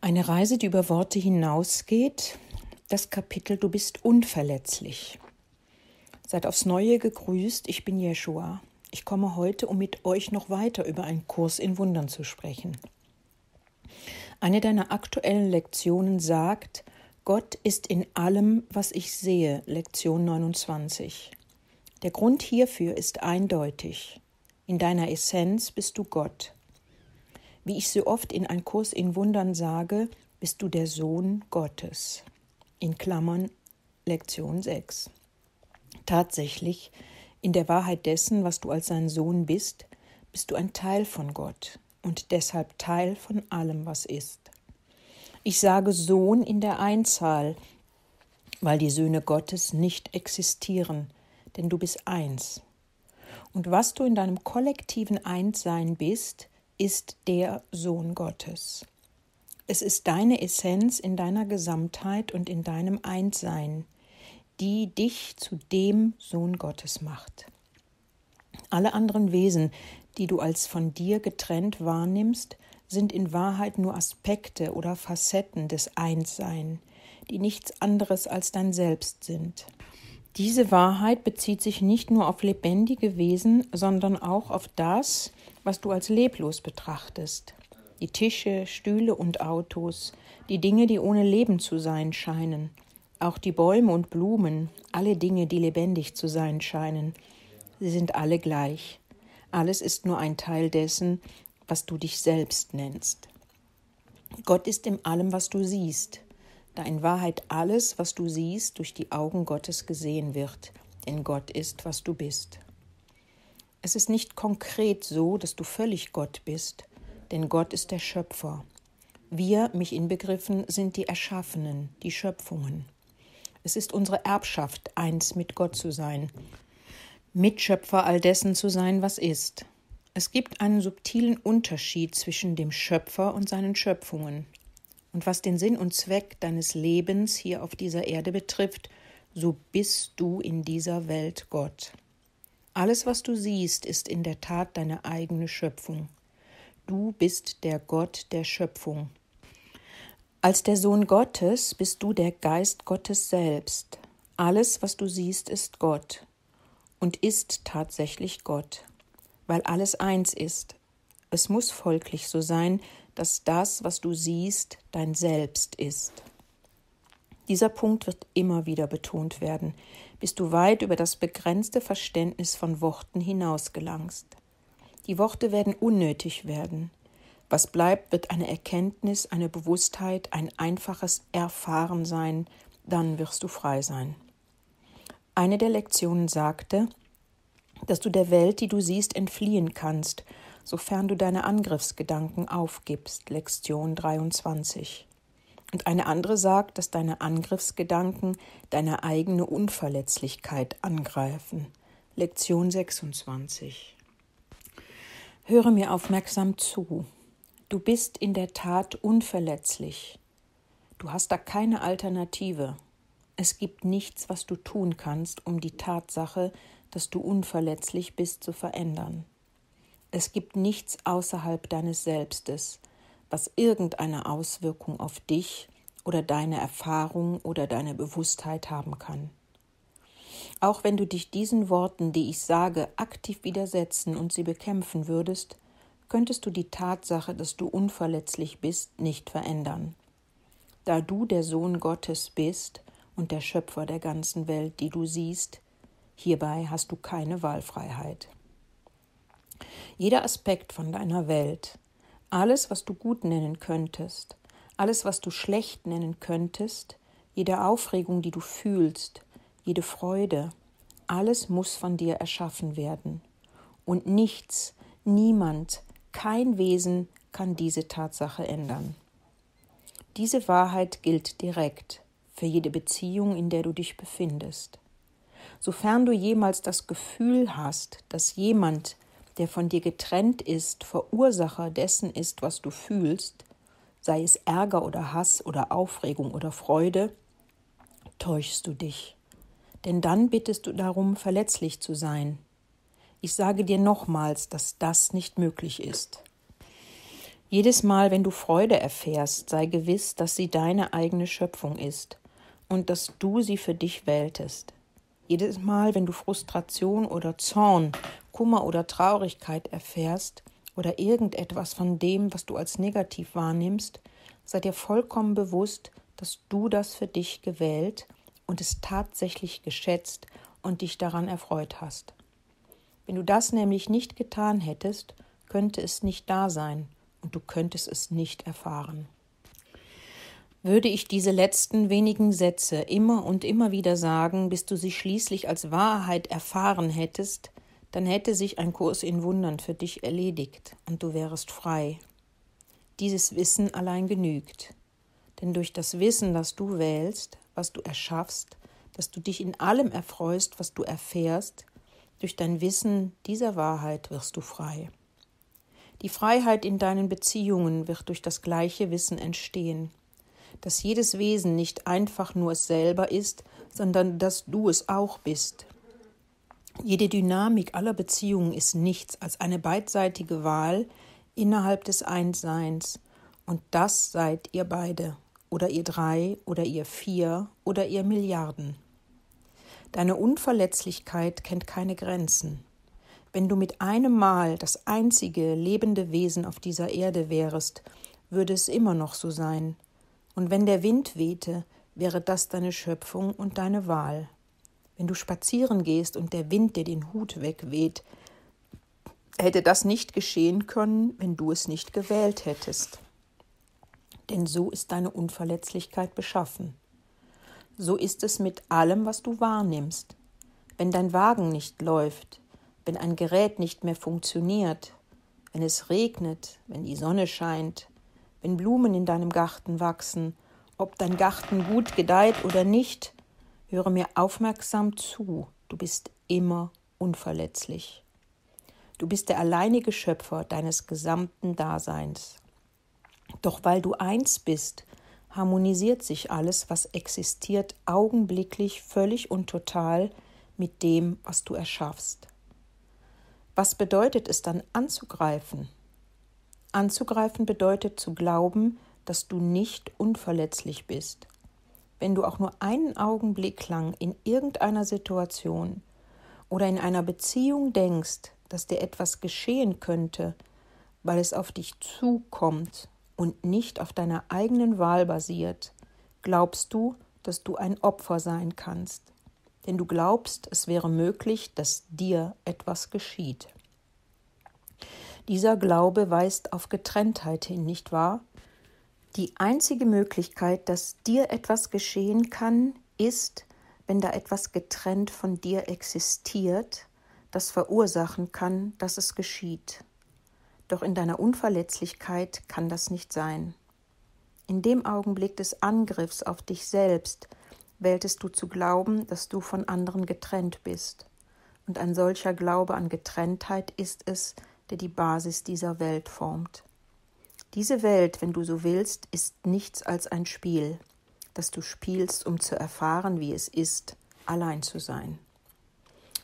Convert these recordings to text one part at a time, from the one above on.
Eine Reise, die über Worte hinausgeht. Das Kapitel Du bist unverletzlich. Seid aufs Neue gegrüßt, ich bin Jeshua. Ich komme heute, um mit euch noch weiter über einen Kurs in Wundern zu sprechen. Eine deiner aktuellen Lektionen sagt, Gott ist in allem, was ich sehe, Lektion 29. Der Grund hierfür ist eindeutig. In deiner Essenz bist du Gott. Wie ich so oft in ein Kurs in Wundern sage, bist du der Sohn Gottes. In Klammern Lektion 6. Tatsächlich, in der Wahrheit dessen, was du als sein Sohn bist, bist du ein Teil von Gott und deshalb Teil von allem, was ist. Ich sage Sohn in der Einzahl, weil die Söhne Gottes nicht existieren, denn du bist eins. Und was du in deinem kollektiven Einssein bist, ist der Sohn Gottes. Es ist deine Essenz in deiner Gesamtheit und in deinem Einssein, die dich zu dem Sohn Gottes macht. Alle anderen Wesen, die du als von dir getrennt wahrnimmst, sind in Wahrheit nur Aspekte oder Facetten des Einssein, die nichts anderes als dein Selbst sind. Diese Wahrheit bezieht sich nicht nur auf lebendige Wesen, sondern auch auf das, was du als leblos betrachtest. Die Tische, Stühle und Autos, die Dinge, die ohne Leben zu sein scheinen, auch die Bäume und Blumen, alle Dinge, die lebendig zu sein scheinen, sie sind alle gleich. Alles ist nur ein Teil dessen, was du dich selbst nennst. Gott ist in allem, was du siehst da in Wahrheit alles, was du siehst, durch die Augen Gottes gesehen wird, denn Gott ist, was du bist. Es ist nicht konkret so, dass du völlig Gott bist, denn Gott ist der Schöpfer. Wir, mich inbegriffen, sind die Erschaffenen, die Schöpfungen. Es ist unsere Erbschaft, eins mit Gott zu sein, Mitschöpfer all dessen zu sein, was ist. Es gibt einen subtilen Unterschied zwischen dem Schöpfer und seinen Schöpfungen, und was den Sinn und Zweck deines Lebens hier auf dieser Erde betrifft, so bist du in dieser Welt Gott. Alles, was du siehst, ist in der Tat deine eigene Schöpfung. Du bist der Gott der Schöpfung. Als der Sohn Gottes bist du der Geist Gottes selbst. Alles, was du siehst, ist Gott und ist tatsächlich Gott, weil alles eins ist. Es muss folglich so sein, dass das, was du siehst, dein Selbst ist. Dieser Punkt wird immer wieder betont werden, bis du weit über das begrenzte Verständnis von Worten hinaus gelangst. Die Worte werden unnötig werden. Was bleibt, wird eine Erkenntnis, eine Bewusstheit, ein einfaches Erfahren sein, dann wirst du frei sein. Eine der Lektionen sagte, dass du der Welt, die du siehst, entfliehen kannst sofern du deine Angriffsgedanken aufgibst. Lektion 23. Und eine andere sagt, dass deine Angriffsgedanken deine eigene Unverletzlichkeit angreifen. Lektion 26. Höre mir aufmerksam zu. Du bist in der Tat unverletzlich. Du hast da keine Alternative. Es gibt nichts, was du tun kannst, um die Tatsache, dass du unverletzlich bist, zu verändern. Es gibt nichts außerhalb deines Selbstes, was irgendeine Auswirkung auf dich oder deine Erfahrung oder deine Bewusstheit haben kann. Auch wenn du dich diesen Worten, die ich sage, aktiv widersetzen und sie bekämpfen würdest, könntest du die Tatsache, dass du unverletzlich bist, nicht verändern. Da du der Sohn Gottes bist und der Schöpfer der ganzen Welt, die du siehst, hierbei hast du keine Wahlfreiheit. Jeder Aspekt von deiner Welt, alles, was du gut nennen könntest, alles, was du schlecht nennen könntest, jede Aufregung, die du fühlst, jede Freude, alles muss von dir erschaffen werden. Und nichts, niemand, kein Wesen kann diese Tatsache ändern. Diese Wahrheit gilt direkt für jede Beziehung, in der du dich befindest. Sofern du jemals das Gefühl hast, dass jemand der von dir getrennt ist, Verursacher dessen ist, was du fühlst, sei es Ärger oder Hass oder Aufregung oder Freude, täuschst du dich. Denn dann bittest du darum, verletzlich zu sein. Ich sage dir nochmals, dass das nicht möglich ist. Jedes Mal, wenn du Freude erfährst, sei gewiss, dass sie deine eigene Schöpfung ist und dass du sie für dich wähltest. Jedes Mal, wenn du Frustration oder Zorn, Kummer oder Traurigkeit erfährst oder irgendetwas von dem, was du als negativ wahrnimmst, sei dir vollkommen bewusst, dass du das für dich gewählt und es tatsächlich geschätzt und dich daran erfreut hast. Wenn du das nämlich nicht getan hättest, könnte es nicht da sein und du könntest es nicht erfahren. Würde ich diese letzten wenigen Sätze immer und immer wieder sagen, bis du sie schließlich als Wahrheit erfahren hättest, dann hätte sich ein Kurs in Wundern für dich erledigt und du wärest frei. Dieses Wissen allein genügt. Denn durch das Wissen, das du wählst, was du erschaffst, dass du dich in allem erfreust, was du erfährst, durch dein Wissen dieser Wahrheit wirst du frei. Die Freiheit in deinen Beziehungen wird durch das gleiche Wissen entstehen, dass jedes Wesen nicht einfach nur es selber ist, sondern dass du es auch bist. Jede Dynamik aller Beziehungen ist nichts als eine beidseitige Wahl innerhalb des Einsseins, und das seid ihr beide, oder ihr drei, oder ihr vier, oder ihr Milliarden. Deine Unverletzlichkeit kennt keine Grenzen. Wenn du mit einem Mal das einzige lebende Wesen auf dieser Erde wärest, würde es immer noch so sein. Und wenn der Wind wehte, wäre das deine Schöpfung und deine Wahl. Wenn du spazieren gehst und der Wind dir den Hut wegweht, hätte das nicht geschehen können, wenn du es nicht gewählt hättest. Denn so ist deine Unverletzlichkeit beschaffen. So ist es mit allem, was du wahrnimmst. Wenn dein Wagen nicht läuft, wenn ein Gerät nicht mehr funktioniert, wenn es regnet, wenn die Sonne scheint, wenn Blumen in deinem Garten wachsen, ob dein Garten gut gedeiht oder nicht, höre mir aufmerksam zu, du bist immer unverletzlich. Du bist der alleinige Schöpfer deines gesamten Daseins. Doch weil du eins bist, harmonisiert sich alles, was existiert, augenblicklich, völlig und total mit dem, was du erschaffst. Was bedeutet es dann anzugreifen? Anzugreifen bedeutet zu glauben, dass du nicht unverletzlich bist. Wenn du auch nur einen Augenblick lang in irgendeiner Situation oder in einer Beziehung denkst, dass dir etwas geschehen könnte, weil es auf dich zukommt und nicht auf deiner eigenen Wahl basiert, glaubst du, dass du ein Opfer sein kannst denn du glaubst, es wäre möglich, dass dir etwas geschieht. Dieser Glaube weist auf Getrenntheit hin, nicht wahr? Die einzige Möglichkeit, dass dir etwas geschehen kann, ist, wenn da etwas getrennt von dir existiert, das verursachen kann, dass es geschieht. Doch in deiner Unverletzlichkeit kann das nicht sein. In dem Augenblick des Angriffs auf dich selbst wähltest du zu glauben, dass du von anderen getrennt bist. Und ein solcher Glaube an Getrenntheit ist es, der die Basis dieser Welt formt. Diese Welt, wenn du so willst, ist nichts als ein Spiel, das du spielst, um zu erfahren, wie es ist, allein zu sein.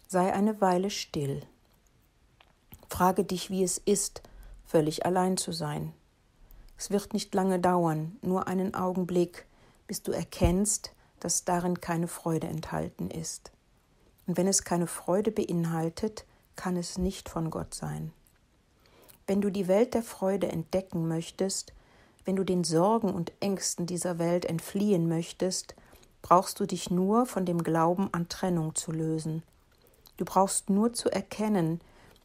Sei eine Weile still. Frage dich, wie es ist, völlig allein zu sein. Es wird nicht lange dauern, nur einen Augenblick, bis du erkennst, dass darin keine Freude enthalten ist. Und wenn es keine Freude beinhaltet, kann es nicht von Gott sein. Wenn du die Welt der Freude entdecken möchtest, wenn du den Sorgen und Ängsten dieser Welt entfliehen möchtest, brauchst du dich nur von dem Glauben an Trennung zu lösen. Du brauchst nur zu erkennen,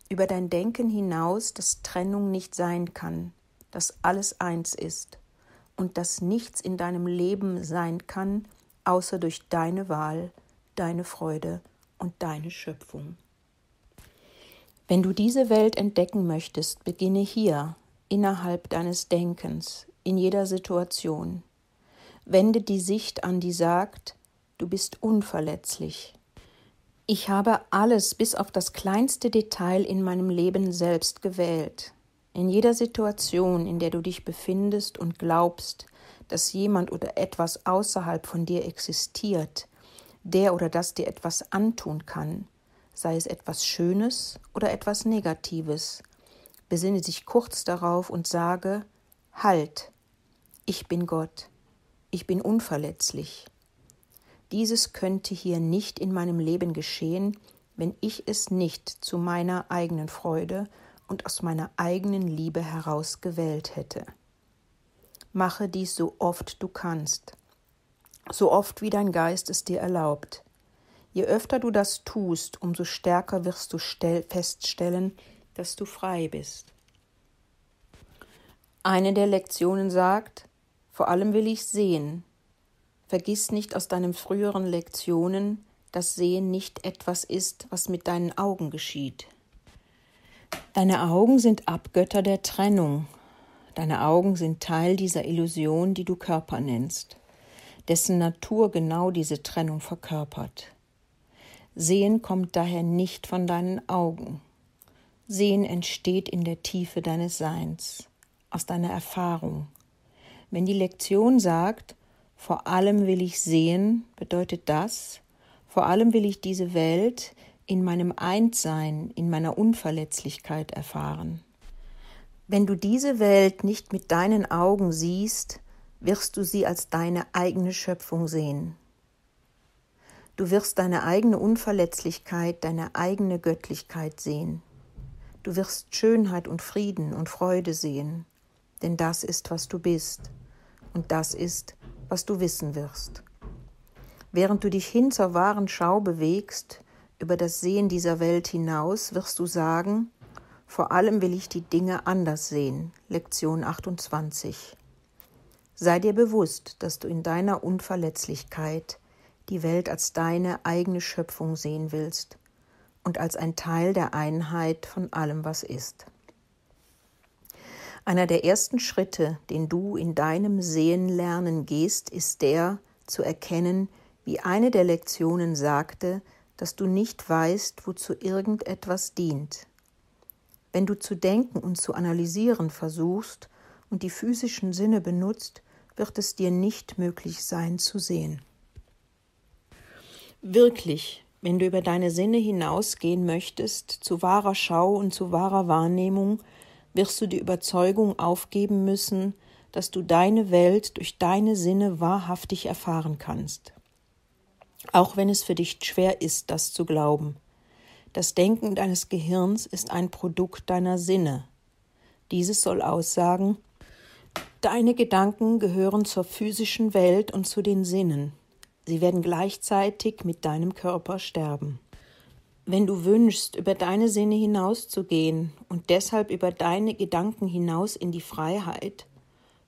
über dein Denken hinaus, dass Trennung nicht sein kann, dass alles eins ist und dass nichts in deinem Leben sein kann, außer durch deine Wahl, deine Freude und deine Schöpfung. Wenn du diese Welt entdecken möchtest, beginne hier, innerhalb deines Denkens, in jeder Situation. Wende die Sicht an, die sagt, du bist unverletzlich. Ich habe alles bis auf das kleinste Detail in meinem Leben selbst gewählt. In jeder Situation, in der du dich befindest und glaubst, dass jemand oder etwas außerhalb von dir existiert, der oder das dir etwas antun kann, sei es etwas Schönes oder etwas Negatives, besinne dich kurz darauf und sage, Halt, ich bin Gott, ich bin unverletzlich. Dieses könnte hier nicht in meinem Leben geschehen, wenn ich es nicht zu meiner eigenen Freude und aus meiner eigenen Liebe heraus gewählt hätte. Mache dies so oft du kannst, so oft wie dein Geist es dir erlaubt. Je öfter du das tust, umso stärker wirst du feststellen, dass du frei bist. Eine der Lektionen sagt, vor allem will ich sehen. Vergiss nicht aus deinen früheren Lektionen, dass Sehen nicht etwas ist, was mit deinen Augen geschieht. Deine Augen sind Abgötter der Trennung. Deine Augen sind Teil dieser Illusion, die du Körper nennst, dessen Natur genau diese Trennung verkörpert. Sehen kommt daher nicht von deinen Augen. Sehen entsteht in der Tiefe deines Seins, aus deiner Erfahrung. Wenn die Lektion sagt, vor allem will ich sehen, bedeutet das, vor allem will ich diese Welt in meinem Einssein, in meiner Unverletzlichkeit erfahren. Wenn du diese Welt nicht mit deinen Augen siehst, wirst du sie als deine eigene Schöpfung sehen. Du wirst deine eigene Unverletzlichkeit, deine eigene Göttlichkeit sehen. Du wirst Schönheit und Frieden und Freude sehen, denn das ist, was du bist, und das ist, was du wissen wirst. Während du dich hin zur wahren Schau bewegst, über das Sehen dieser Welt hinaus, wirst du sagen, vor allem will ich die Dinge anders sehen. Lektion 28. Sei dir bewusst, dass du in deiner Unverletzlichkeit die Welt als deine eigene Schöpfung sehen willst und als ein Teil der Einheit von allem, was ist. Einer der ersten Schritte, den du in deinem Sehenlernen gehst, ist der, zu erkennen, wie eine der Lektionen sagte, dass du nicht weißt, wozu irgendetwas dient. Wenn du zu denken und zu analysieren versuchst und die physischen Sinne benutzt, wird es dir nicht möglich sein zu sehen. Wirklich, wenn du über deine Sinne hinausgehen möchtest, zu wahrer Schau und zu wahrer Wahrnehmung, wirst du die Überzeugung aufgeben müssen, dass du deine Welt durch deine Sinne wahrhaftig erfahren kannst auch wenn es für dich schwer ist, das zu glauben. Das Denken deines Gehirns ist ein Produkt deiner Sinne. Dieses soll aussagen, deine Gedanken gehören zur physischen Welt und zu den Sinnen. Sie werden gleichzeitig mit deinem Körper sterben. Wenn du wünschst, über deine Sinne hinauszugehen und deshalb über deine Gedanken hinaus in die Freiheit,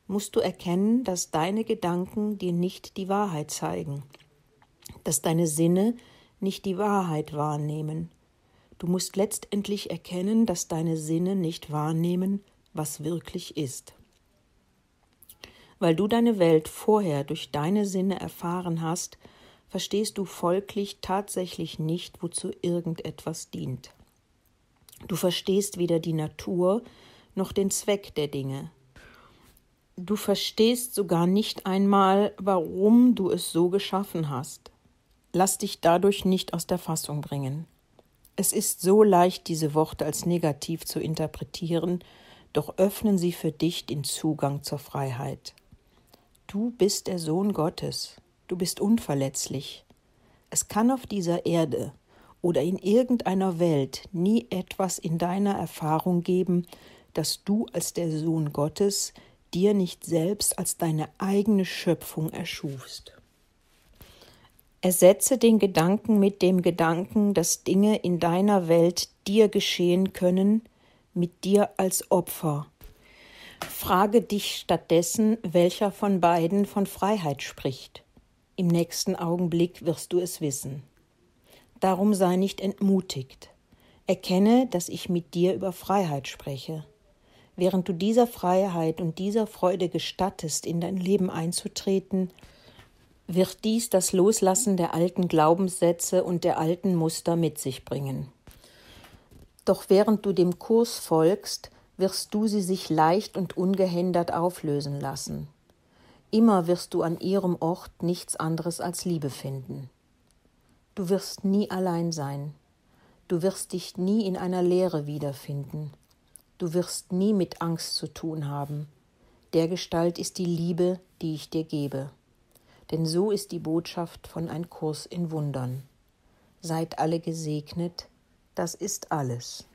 musst du erkennen, dass deine Gedanken dir nicht die Wahrheit zeigen dass deine Sinne nicht die Wahrheit wahrnehmen. Du musst letztendlich erkennen, dass deine Sinne nicht wahrnehmen, was wirklich ist. Weil du deine Welt vorher durch deine Sinne erfahren hast, verstehst du folglich tatsächlich nicht, wozu irgendetwas dient. Du verstehst weder die Natur noch den Zweck der Dinge. Du verstehst sogar nicht einmal, warum du es so geschaffen hast. Lass dich dadurch nicht aus der Fassung bringen. Es ist so leicht, diese Worte als negativ zu interpretieren, doch öffnen sie für dich den Zugang zur Freiheit. Du bist der Sohn Gottes, du bist unverletzlich. Es kann auf dieser Erde oder in irgendeiner Welt nie etwas in deiner Erfahrung geben, das du als der Sohn Gottes dir nicht selbst als deine eigene Schöpfung erschufst. Ersetze den Gedanken mit dem Gedanken, dass Dinge in deiner Welt dir geschehen können, mit dir als Opfer. Frage dich stattdessen, welcher von beiden von Freiheit spricht. Im nächsten Augenblick wirst du es wissen. Darum sei nicht entmutigt. Erkenne, dass ich mit dir über Freiheit spreche. Während du dieser Freiheit und dieser Freude gestattest, in dein Leben einzutreten, wird dies das Loslassen der alten Glaubenssätze und der alten Muster mit sich bringen. Doch während du dem Kurs folgst, wirst du sie sich leicht und ungehindert auflösen lassen. Immer wirst du an ihrem Ort nichts anderes als Liebe finden. Du wirst nie allein sein. Du wirst dich nie in einer Leere wiederfinden. Du wirst nie mit Angst zu tun haben. Der Gestalt ist die Liebe, die ich dir gebe. Denn so ist die Botschaft von ein Kurs in Wundern. Seid alle gesegnet, das ist alles.